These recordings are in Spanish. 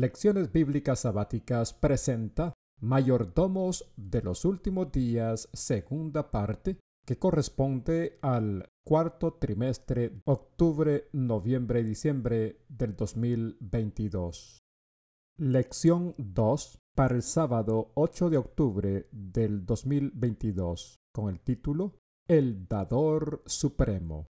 Lecciones Bíblicas Sabáticas presenta Mayordomos de los Últimos Días, segunda parte, que corresponde al cuarto trimestre, octubre, noviembre y diciembre del 2022. Lección 2 para el sábado 8 de octubre del 2022, con el título El Dador Supremo.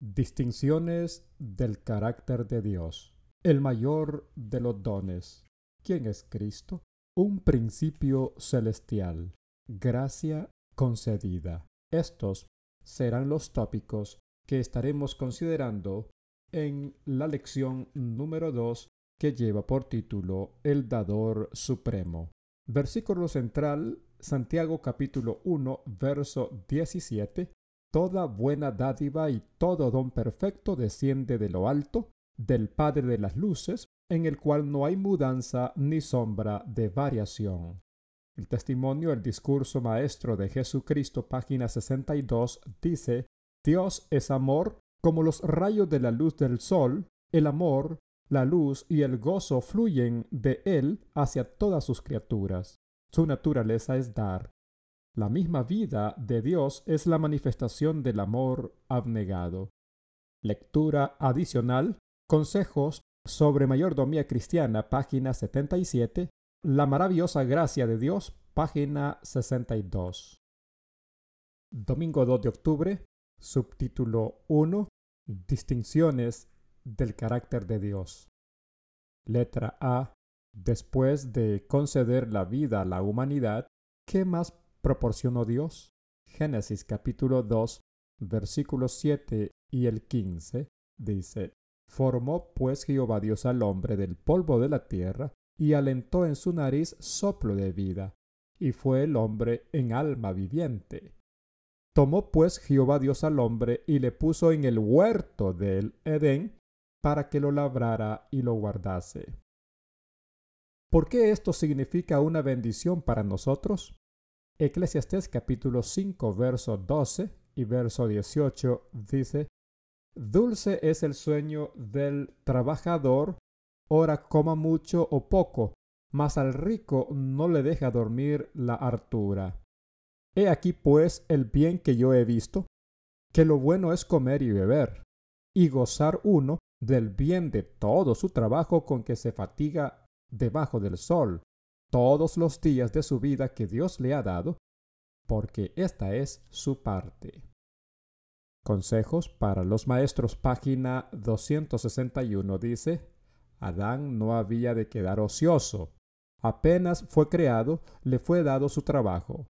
Distinciones del carácter de Dios el mayor de los dones. ¿Quién es Cristo? Un principio celestial, gracia concedida. Estos serán los tópicos que estaremos considerando en la lección número 2 que lleva por título El Dador Supremo. Versículo central, Santiago capítulo 1, verso 17. Toda buena dádiva y todo don perfecto desciende de lo alto, del Padre de las Luces, en el cual no hay mudanza ni sombra de variación. El testimonio, el discurso maestro de Jesucristo, página 62, dice, Dios es amor como los rayos de la luz del sol, el amor, la luz y el gozo fluyen de Él hacia todas sus criaturas. Su naturaleza es dar. La misma vida de Dios es la manifestación del amor abnegado. Lectura adicional Consejos sobre mayordomía cristiana, página 77. La maravillosa gracia de Dios, página 62. Domingo 2 de octubre, subtítulo 1. Distinciones del carácter de Dios. Letra A. Después de conceder la vida a la humanidad, ¿qué más proporcionó Dios? Génesis capítulo 2, versículos 7 y el 15 dice, Formó pues Jehová Dios al hombre del polvo de la tierra, y alentó en su nariz soplo de vida, y fue el hombre en alma viviente. Tomó pues Jehová Dios al hombre y le puso en el huerto del Edén para que lo labrara y lo guardase. ¿Por qué esto significa una bendición para nosotros? Eclesiastés capítulo 5 verso 12 y verso 18 dice, Dulce es el sueño del trabajador, ora coma mucho o poco, mas al rico no le deja dormir la hartura. He aquí pues el bien que yo he visto, que lo bueno es comer y beber, y gozar uno del bien de todo su trabajo con que se fatiga debajo del sol, todos los días de su vida que Dios le ha dado, porque esta es su parte. Consejos para los maestros, página 261 dice, Adán no había de quedar ocioso. Apenas fue creado, le fue dado su trabajo.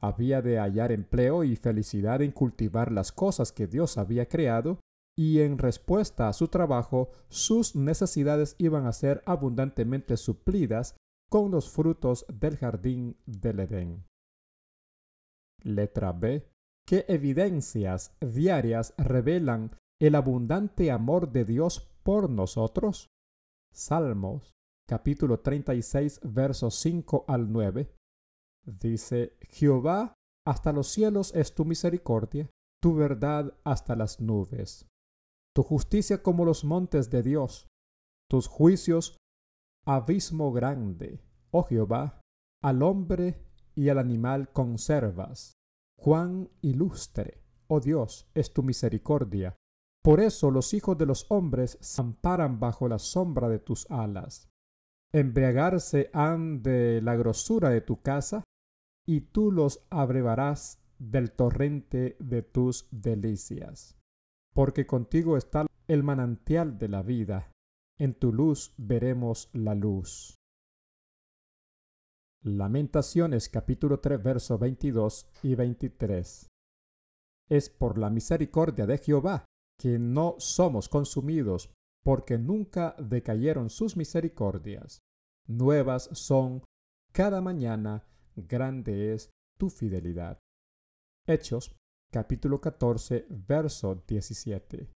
Había de hallar empleo y felicidad en cultivar las cosas que Dios había creado, y en respuesta a su trabajo, sus necesidades iban a ser abundantemente suplidas con los frutos del jardín del Edén. Letra B. ¿Qué evidencias diarias revelan el abundante amor de Dios por nosotros? Salmos capítulo 36 versos 5 al 9 dice, Jehová, hasta los cielos es tu misericordia, tu verdad hasta las nubes, tu justicia como los montes de Dios, tus juicios abismo grande, oh Jehová, al hombre y al animal conservas Cuán ilustre, oh Dios, es tu misericordia. Por eso los hijos de los hombres se amparan bajo la sombra de tus alas. Embriagarse han de la grosura de tu casa, y tú los abrevarás del torrente de tus delicias. Porque contigo está el manantial de la vida, en tu luz veremos la luz. Lamentaciones capítulo 3 versos 22 y 23. Es por la misericordia de Jehová que no somos consumidos, porque nunca decayeron sus misericordias. Nuevas son cada mañana, grande es tu fidelidad. Hechos capítulo 14 verso 17.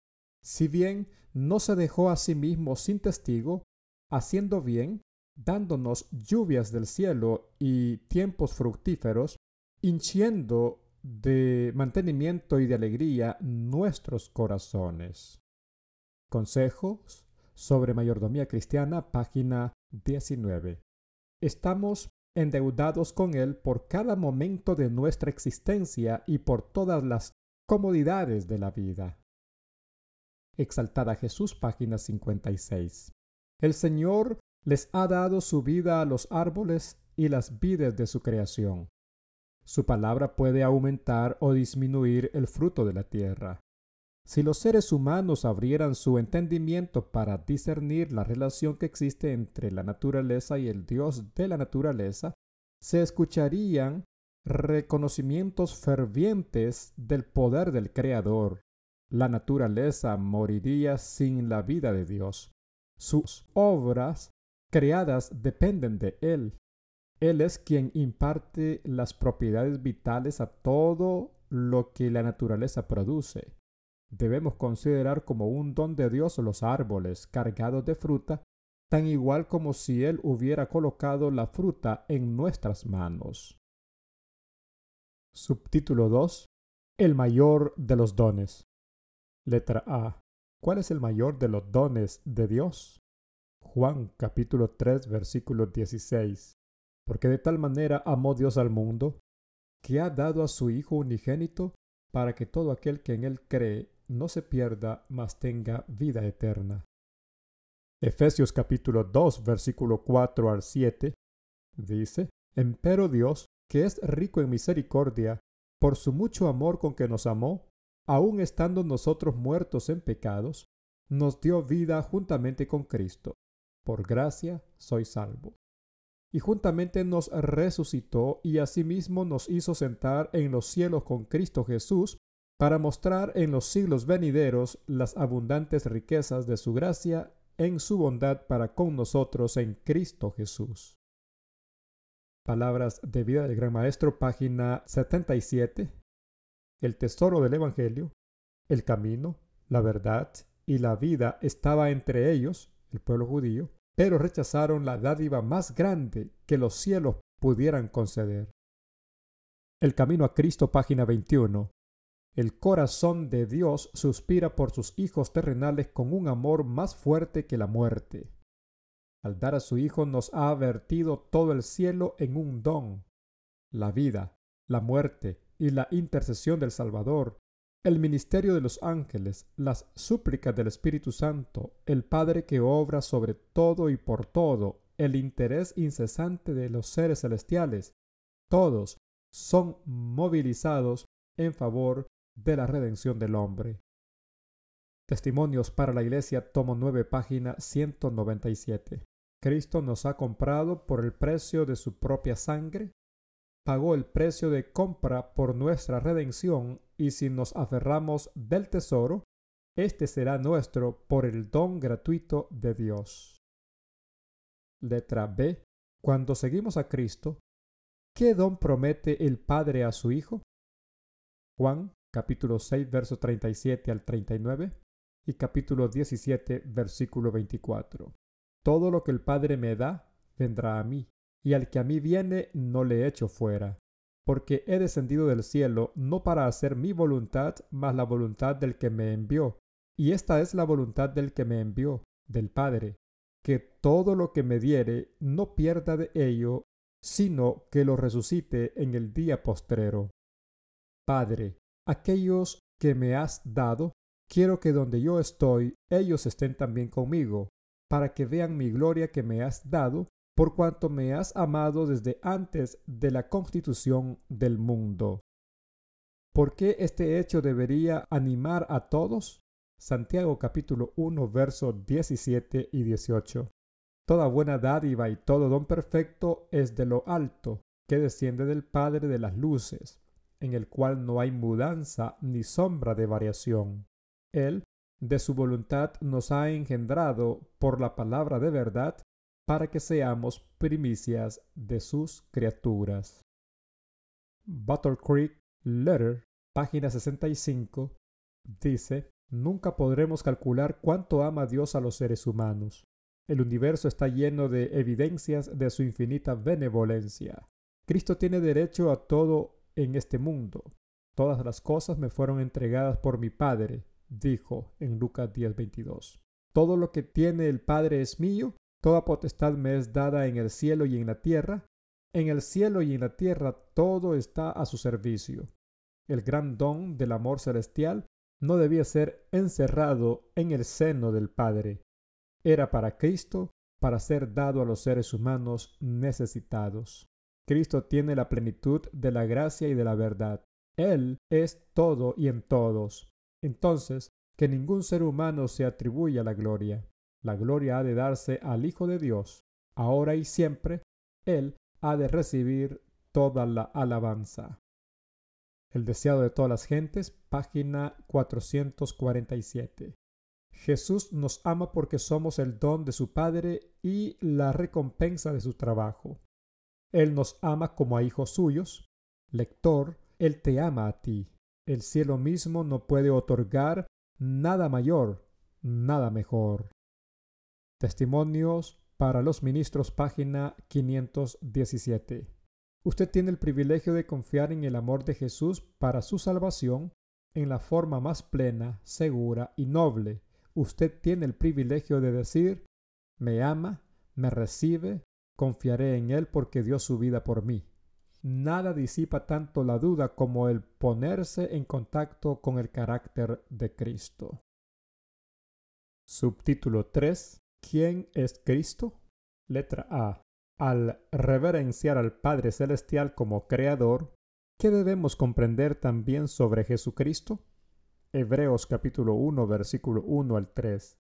Si bien no se dejó a sí mismo sin testigo, haciendo bien, dándonos lluvias del cielo y tiempos fructíferos, hinchiendo de mantenimiento y de alegría nuestros corazones. Consejos sobre mayordomía cristiana, página 19. Estamos endeudados con Él por cada momento de nuestra existencia y por todas las comodidades de la vida. Exaltada Jesús, página 56. El Señor les ha dado su vida a los árboles y las vides de su creación. Su palabra puede aumentar o disminuir el fruto de la tierra. Si los seres humanos abrieran su entendimiento para discernir la relación que existe entre la naturaleza y el Dios de la naturaleza, se escucharían reconocimientos fervientes del poder del Creador. La naturaleza moriría sin la vida de Dios. Sus obras creadas dependen de Él. Él es quien imparte las propiedades vitales a todo lo que la naturaleza produce. Debemos considerar como un don de Dios los árboles cargados de fruta, tan igual como si Él hubiera colocado la fruta en nuestras manos. Subtítulo 2. El mayor de los dones. Letra A. ¿Cuál es el mayor de los dones de Dios? Juan capítulo 3 versículo 16. Porque de tal manera amó Dios al mundo, que ha dado a su Hijo unigénito, para que todo aquel que en él cree no se pierda, mas tenga vida eterna. Efesios capítulo 2 versículo 4 al 7 dice, Empero Dios, que es rico en misericordia, por su mucho amor con que nos amó, aun estando nosotros muertos en pecados, nos dio vida juntamente con Cristo. Por gracia soy salvo. Y juntamente nos resucitó y asimismo nos hizo sentar en los cielos con Cristo Jesús para mostrar en los siglos venideros las abundantes riquezas de su gracia en su bondad para con nosotros en Cristo Jesús. Palabras de vida del Gran Maestro, página 77. El tesoro del Evangelio, el camino, la verdad y la vida estaba entre ellos, el pueblo judío, pero rechazaron la dádiva más grande que los cielos pudieran conceder. El camino a Cristo, página 21. El corazón de Dios suspira por sus hijos terrenales con un amor más fuerte que la muerte. Al dar a su Hijo nos ha vertido todo el cielo en un don. La vida, la muerte y la intercesión del Salvador, el ministerio de los ángeles, las súplicas del Espíritu Santo, el Padre que obra sobre todo y por todo, el interés incesante de los seres celestiales, todos son movilizados en favor de la redención del hombre. Testimonios para la Iglesia, tomo 9, página 197. Cristo nos ha comprado por el precio de su propia sangre, pagó el precio de compra por nuestra redención y si nos aferramos del tesoro, este será nuestro por el don gratuito de Dios. Letra B. Cuando seguimos a Cristo, ¿qué don promete el Padre a su Hijo? Juan capítulo 6, verso 37 al 39 y capítulo 17, versículo 24. Todo lo que el Padre me da, vendrá a mí, y al que a mí viene, no le echo fuera, porque he descendido del cielo no para hacer mi voluntad, mas la voluntad del que me envió. Y esta es la voluntad del que me envió, del Padre, que todo lo que me diere no pierda de ello, sino que lo resucite en el día postrero. Padre, aquellos que me has dado, quiero que donde yo estoy, ellos estén también conmigo, para que vean mi gloria que me has dado, por cuanto me has amado desde antes de la constitución del mundo. ¿Por qué este hecho debería animar a todos? Santiago capítulo 1 versos 17 y 18. Toda buena dádiva y todo don perfecto es de lo alto, que desciende del Padre de las luces, en el cual no hay mudanza ni sombra de variación. Él, de su voluntad, nos ha engendrado por la palabra de verdad, para que seamos primicias de sus criaturas. Battle Creek Letter, página 65, dice, Nunca podremos calcular cuánto ama Dios a los seres humanos. El universo está lleno de evidencias de su infinita benevolencia. Cristo tiene derecho a todo en este mundo. Todas las cosas me fueron entregadas por mi Padre, dijo en Lucas 10:22. Todo lo que tiene el Padre es mío, toda potestad me es dada en el cielo y en la tierra. En el cielo y en la tierra todo está a su servicio. El gran don del amor celestial no debía ser encerrado en el seno del Padre. Era para Cristo, para ser dado a los seres humanos necesitados. Cristo tiene la plenitud de la gracia y de la verdad. Él es todo y en todos. Entonces, que ningún ser humano se atribuya la gloria. La gloria ha de darse al Hijo de Dios. Ahora y siempre, Él ha de recibir toda la alabanza. El deseado de todas las gentes, página 447. Jesús nos ama porque somos el don de su Padre y la recompensa de su trabajo. Él nos ama como a hijos suyos. Lector, Él te ama a ti. El cielo mismo no puede otorgar nada mayor, nada mejor. Testimonios para los ministros, página 517. Usted tiene el privilegio de confiar en el amor de Jesús para su salvación en la forma más plena, segura y noble. Usted tiene el privilegio de decir, me ama, me recibe, confiaré en Él porque dio su vida por mí. Nada disipa tanto la duda como el ponerse en contacto con el carácter de Cristo. Subtítulo 3. ¿Quién es Cristo? Letra A al reverenciar al Padre Celestial como Creador, ¿qué debemos comprender también sobre Jesucristo? Hebreos capítulo 1 versículo 1 al 3.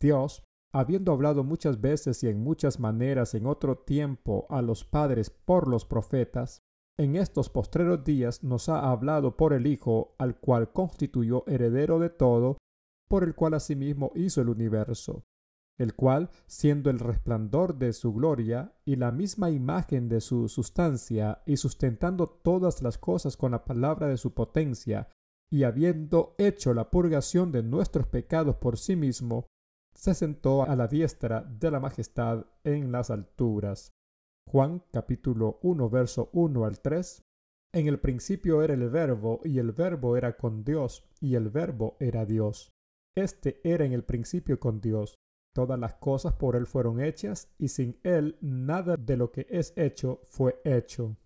Dios, habiendo hablado muchas veces y en muchas maneras en otro tiempo a los padres por los profetas, en estos postreros días nos ha hablado por el Hijo, al cual constituyó heredero de todo, por el cual asimismo hizo el universo el cual, siendo el resplandor de su gloria y la misma imagen de su sustancia, y sustentando todas las cosas con la palabra de su potencia, y habiendo hecho la purgación de nuestros pecados por sí mismo, se sentó a la diestra de la majestad en las alturas. Juan capítulo 1 verso 1 al 3. En el principio era el verbo, y el verbo era con Dios, y el verbo era Dios. Este era en el principio con Dios. Todas las cosas por Él fueron hechas, y sin Él nada de lo que es hecho fue hecho.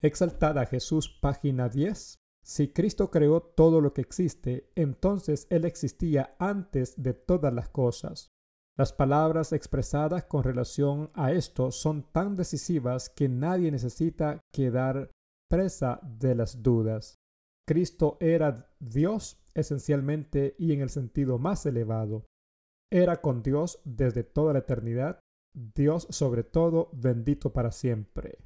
Exaltada Jesús, página 10. Si Cristo creó todo lo que existe, entonces Él existía antes de todas las cosas. Las palabras expresadas con relación a esto son tan decisivas que nadie necesita quedar presa de las dudas. Cristo era Dios esencialmente y en el sentido más elevado era con Dios desde toda la eternidad, Dios sobre todo, bendito para siempre.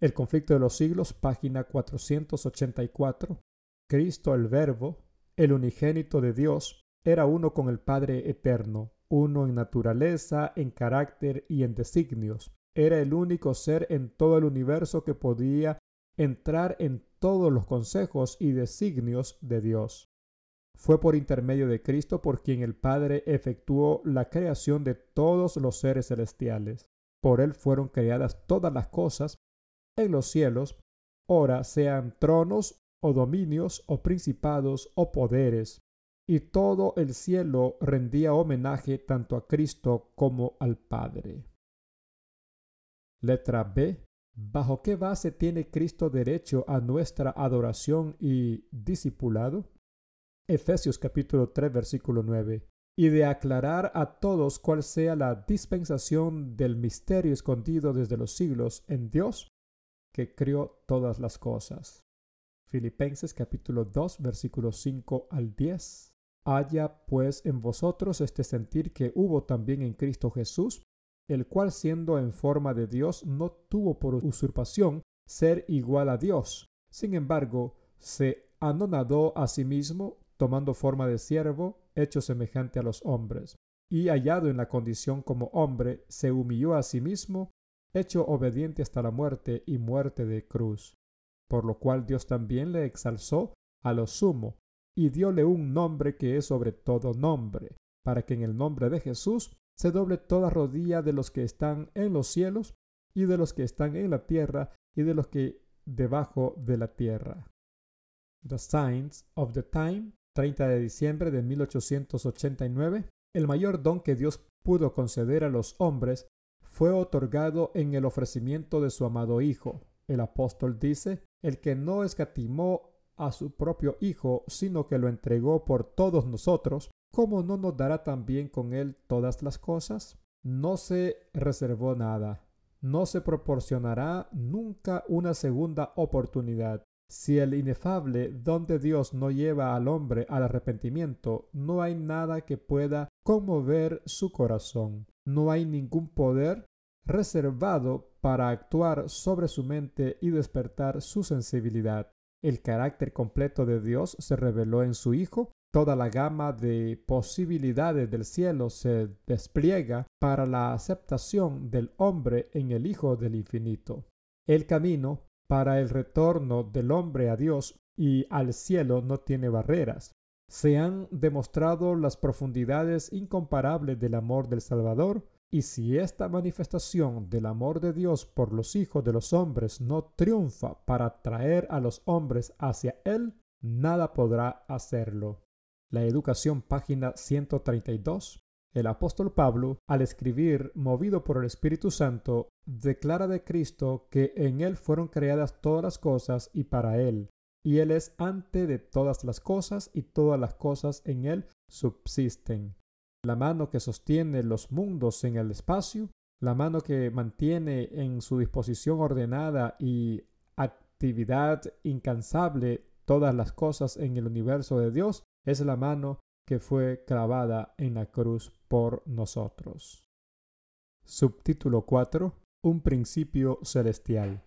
El conflicto de los siglos, página 484. Cristo el Verbo, el unigénito de Dios, era uno con el Padre eterno, uno en naturaleza, en carácter y en designios. Era el único ser en todo el universo que podía entrar en todos los consejos y designios de Dios. Fue por intermedio de Cristo por quien el Padre efectuó la creación de todos los seres celestiales. Por él fueron creadas todas las cosas en los cielos, ora sean tronos o dominios o principados o poderes. Y todo el cielo rendía homenaje tanto a Cristo como al Padre. Letra B. ¿Bajo qué base tiene Cristo derecho a nuestra adoración y discipulado? Efesios capítulo 3 versículo 9, y de aclarar a todos cuál sea la dispensación del misterio escondido desde los siglos en Dios, que crió todas las cosas. Filipenses capítulo 2 versículo 5 al 10. Haya pues en vosotros este sentir que hubo también en Cristo Jesús, el cual siendo en forma de Dios no tuvo por usurpación ser igual a Dios. Sin embargo, se anonadó a sí mismo, tomando forma de siervo, hecho semejante a los hombres, y hallado en la condición como hombre, se humilló a sí mismo, hecho obediente hasta la muerte y muerte de cruz, por lo cual Dios también le exalzó a lo sumo, y dióle un nombre que es sobre todo nombre, para que en el nombre de Jesús se doble toda rodilla de los que están en los cielos, y de los que están en la tierra, y de los que debajo de la tierra. The Signs of the Time 30 de diciembre de 1889, El mayor don que Dios pudo conceder a los hombres fue otorgado en el ofrecimiento de su amado Hijo. El apóstol dice, el que no escatimó a su propio Hijo, sino que lo entregó por todos nosotros, ¿cómo no nos dará también con él todas las cosas? No se reservó nada, no se proporcionará nunca una segunda oportunidad. Si el inefable don de Dios no lleva al hombre al arrepentimiento, no hay nada que pueda conmover su corazón. No hay ningún poder reservado para actuar sobre su mente y despertar su sensibilidad. El carácter completo de Dios se reveló en su Hijo. Toda la gama de posibilidades del cielo se despliega para la aceptación del hombre en el Hijo del Infinito. El camino para el retorno del hombre a Dios y al cielo no tiene barreras. Se han demostrado las profundidades incomparables del amor del Salvador, y si esta manifestación del amor de Dios por los hijos de los hombres no triunfa para traer a los hombres hacia Él, nada podrá hacerlo. La educación, página 132. El apóstol Pablo, al escribir, movido por el Espíritu Santo, declara de Cristo que en Él fueron creadas todas las cosas y para Él, y Él es ante de todas las cosas y todas las cosas en Él subsisten. La mano que sostiene los mundos en el espacio, la mano que mantiene en su disposición ordenada y actividad incansable todas las cosas en el universo de Dios, es la mano que fue clavada en la cruz por nosotros. Subtítulo 4. Un principio celestial.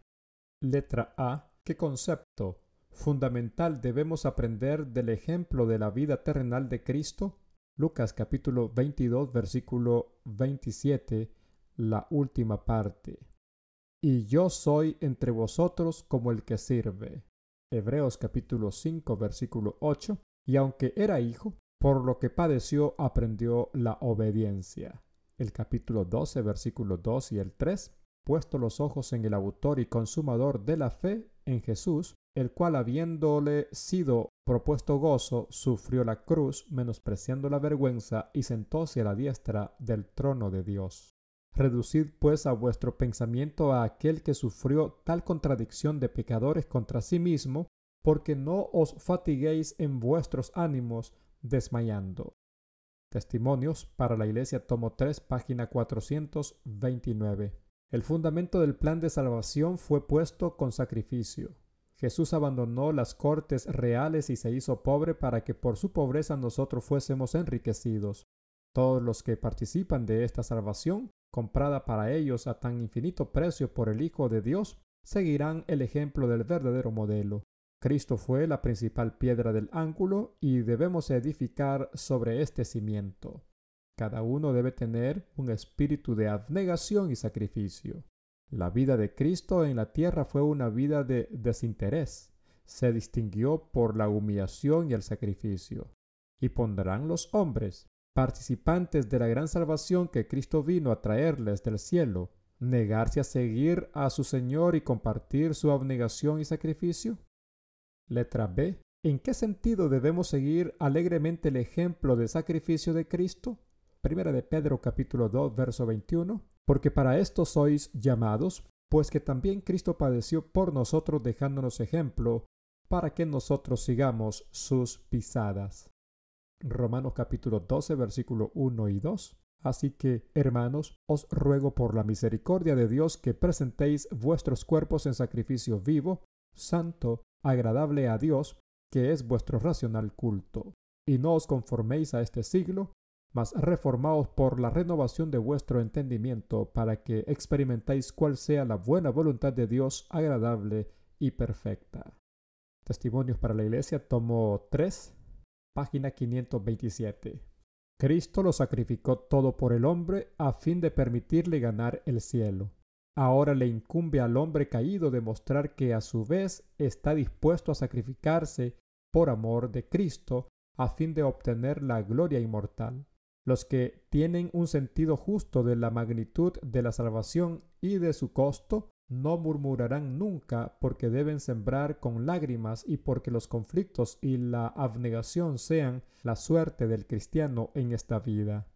Letra A. ¿Qué concepto fundamental debemos aprender del ejemplo de la vida terrenal de Cristo? Lucas capítulo 22 versículo 27, la última parte. Y yo soy entre vosotros como el que sirve. Hebreos capítulo 5 versículo 8. Y aunque era hijo, por lo que padeció aprendió la obediencia. El capítulo 12, versículo 2 y el 3, puesto los ojos en el autor y consumador de la fe, en Jesús, el cual habiéndole sido propuesto gozo, sufrió la cruz, menospreciando la vergüenza, y sentóse a la diestra del trono de Dios. Reducid pues a vuestro pensamiento a aquel que sufrió tal contradicción de pecadores contra sí mismo, porque no os fatiguéis en vuestros ánimos, desmayando. Testimonios para la Iglesia, tomo 3, página 429. El fundamento del plan de salvación fue puesto con sacrificio. Jesús abandonó las cortes reales y se hizo pobre para que por su pobreza nosotros fuésemos enriquecidos. Todos los que participan de esta salvación, comprada para ellos a tan infinito precio por el Hijo de Dios, seguirán el ejemplo del verdadero modelo. Cristo fue la principal piedra del ángulo y debemos edificar sobre este cimiento. Cada uno debe tener un espíritu de abnegación y sacrificio. La vida de Cristo en la tierra fue una vida de desinterés. Se distinguió por la humillación y el sacrificio. Y pondrán los hombres, participantes de la gran salvación que Cristo vino a traerles del cielo, negarse a seguir a su Señor y compartir su abnegación y sacrificio? Letra B. ¿En qué sentido debemos seguir alegremente el ejemplo de sacrificio de Cristo? Primera de Pedro capítulo 2 verso 21. Porque para esto sois llamados, pues que también Cristo padeció por nosotros dejándonos ejemplo, para que nosotros sigamos sus pisadas. Romanos capítulo 12 versículo 1 y 2. Así que, hermanos, os ruego por la misericordia de Dios que presentéis vuestros cuerpos en sacrificio vivo, santo, agradable a Dios, que es vuestro racional culto. Y no os conforméis a este siglo, mas reformaos por la renovación de vuestro entendimiento, para que experimentéis cuál sea la buena voluntad de Dios agradable y perfecta. Testimonios para la Iglesia, tomo 3, página 527. Cristo lo sacrificó todo por el hombre a fin de permitirle ganar el cielo. Ahora le incumbe al hombre caído demostrar que a su vez está dispuesto a sacrificarse por amor de Cristo a fin de obtener la gloria inmortal. Los que tienen un sentido justo de la magnitud de la salvación y de su costo no murmurarán nunca porque deben sembrar con lágrimas y porque los conflictos y la abnegación sean la suerte del cristiano en esta vida.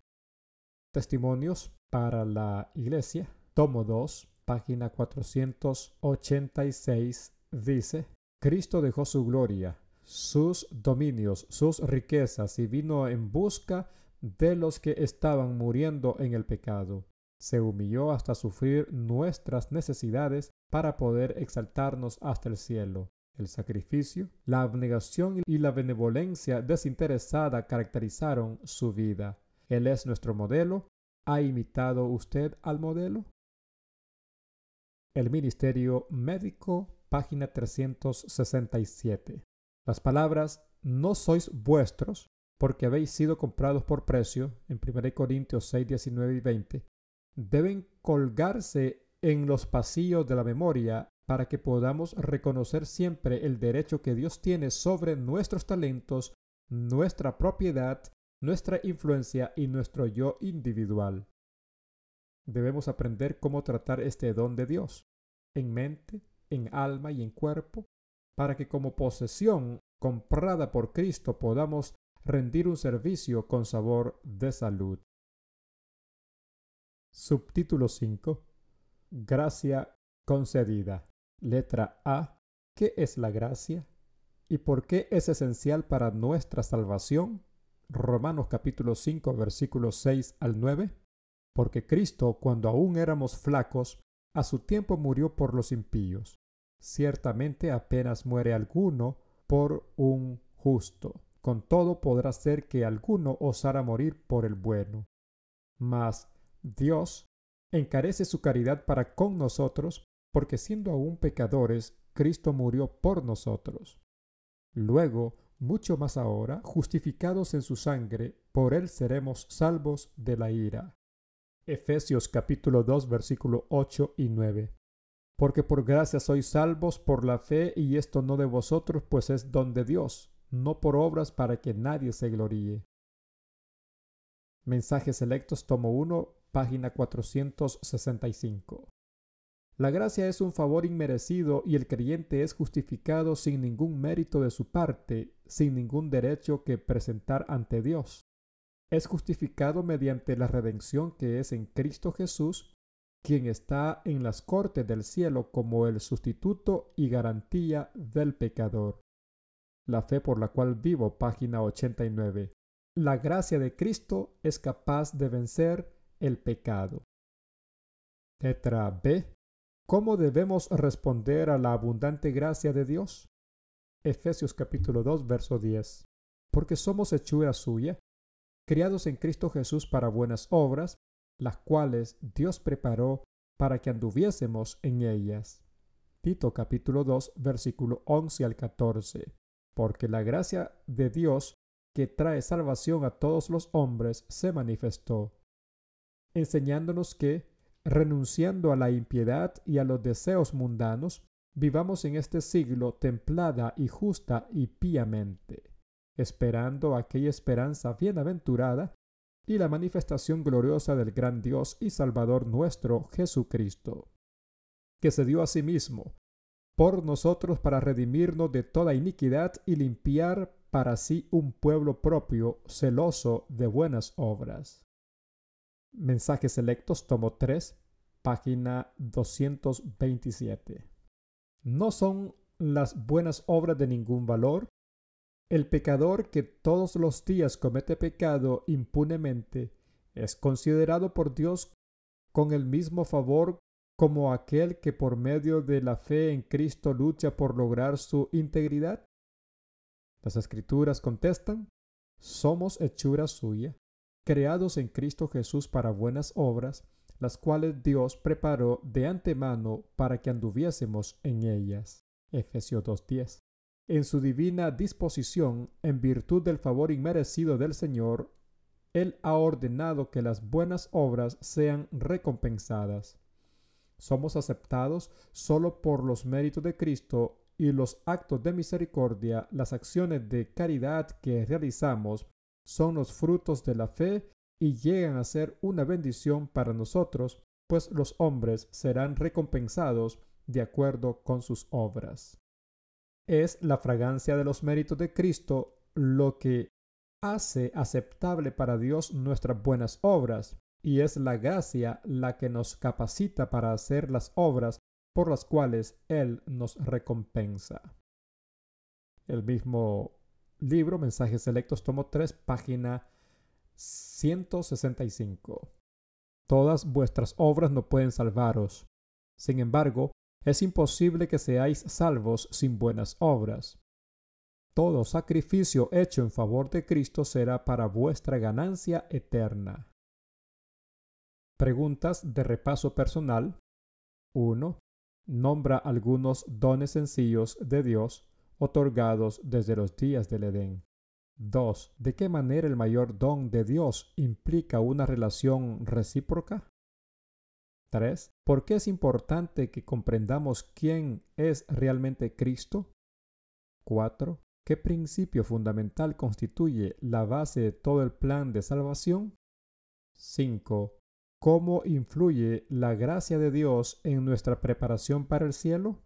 Testimonios para la Iglesia, tomo 2, página 486, dice, Cristo dejó su gloria, sus dominios, sus riquezas y vino en busca de los que estaban muriendo en el pecado. Se humilló hasta sufrir nuestras necesidades para poder exaltarnos hasta el cielo. El sacrificio, la abnegación y la benevolencia desinteresada caracterizaron su vida. Él es nuestro modelo. ¿Ha imitado usted al modelo? El Ministerio Médico, página 367. Las palabras no sois vuestros porque habéis sido comprados por precio, en 1 Corintios 6, 19 y 20, deben colgarse en los pasillos de la memoria para que podamos reconocer siempre el derecho que Dios tiene sobre nuestros talentos, nuestra propiedad, nuestra influencia y nuestro yo individual. Debemos aprender cómo tratar este don de Dios, en mente, en alma y en cuerpo, para que como posesión comprada por Cristo podamos rendir un servicio con sabor de salud. Subtítulo 5. Gracia concedida. Letra A. ¿Qué es la gracia? ¿Y por qué es esencial para nuestra salvación? Romanos capítulo 5 versículos 6 al 9. Porque Cristo, cuando aún éramos flacos, a su tiempo murió por los impíos. Ciertamente apenas muere alguno por un justo. Con todo podrá ser que alguno osara morir por el bueno. Mas Dios encarece su caridad para con nosotros, porque siendo aún pecadores, Cristo murió por nosotros. Luego, mucho más ahora, justificados en su sangre, por él seremos salvos de la ira. Efesios capítulo 2 versículo 8 y 9. Porque por gracia sois salvos por la fe, y esto no de vosotros, pues es don de Dios, no por obras para que nadie se gloríe. Mensajes selectos, tomo 1, página 465. La gracia es un favor inmerecido y el creyente es justificado sin ningún mérito de su parte, sin ningún derecho que presentar ante Dios. Es justificado mediante la redención que es en Cristo Jesús, quien está en las cortes del cielo como el sustituto y garantía del pecador. La fe por la cual vivo, página 89. La gracia de Cristo es capaz de vencer el pecado. Letra B. ¿Cómo debemos responder a la abundante gracia de Dios? Efesios capítulo 2, verso 10. Porque somos hechura suya, criados en Cristo Jesús para buenas obras, las cuales Dios preparó para que anduviésemos en ellas. Tito capítulo 2, versículo 11 al 14 porque la gracia de Dios que trae salvación a todos los hombres se manifestó, enseñándonos que, renunciando a la impiedad y a los deseos mundanos, vivamos en este siglo templada y justa y píamente, esperando aquella esperanza bienaventurada y la manifestación gloriosa del gran Dios y Salvador nuestro Jesucristo, que se dio a sí mismo por nosotros para redimirnos de toda iniquidad y limpiar para sí un pueblo propio, celoso de buenas obras. Mensajes selectos, tomo 3, página 227. No son las buenas obras de ningún valor. El pecador que todos los días comete pecado impunemente es considerado por Dios con el mismo favor como aquel que por medio de la fe en Cristo lucha por lograr su integridad? Las escrituras contestan, somos hechura suya, creados en Cristo Jesús para buenas obras, las cuales Dios preparó de antemano para que anduviésemos en ellas. Efesios 2.10. En su divina disposición, en virtud del favor inmerecido del Señor, Él ha ordenado que las buenas obras sean recompensadas. Somos aceptados solo por los méritos de Cristo y los actos de misericordia, las acciones de caridad que realizamos son los frutos de la fe y llegan a ser una bendición para nosotros, pues los hombres serán recompensados de acuerdo con sus obras. Es la fragancia de los méritos de Cristo lo que hace aceptable para Dios nuestras buenas obras, y es la gracia la que nos capacita para hacer las obras por las cuales Él nos recompensa. El mismo libro, Mensajes Selectos, tomo 3, página 165. Todas vuestras obras no pueden salvaros. Sin embargo, es imposible que seáis salvos sin buenas obras. Todo sacrificio hecho en favor de Cristo será para vuestra ganancia eterna. Preguntas de repaso personal. 1. Nombra algunos dones sencillos de Dios otorgados desde los días del Edén. 2. ¿De qué manera el mayor don de Dios implica una relación recíproca? 3. ¿Por qué es importante que comprendamos quién es realmente Cristo? 4. ¿Qué principio fundamental constituye la base de todo el plan de salvación? 5. ¿Cómo influye la gracia de Dios en nuestra preparación para el cielo?